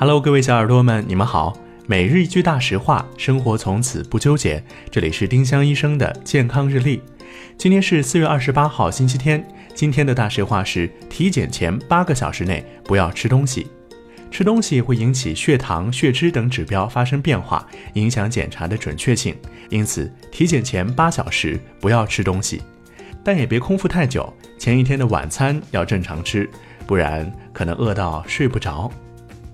Hello，各位小耳朵们，你们好。每日一句大实话，生活从此不纠结。这里是丁香医生的健康日历。今天是四月二十八号，星期天。今天的大实话是：体检前八个小时内不要吃东西。吃东西会引起血糖、血脂等指标发生变化，影响检查的准确性。因此，体检前八小时不要吃东西，但也别空腹太久。前一天的晚餐要正常吃，不然可能饿到睡不着。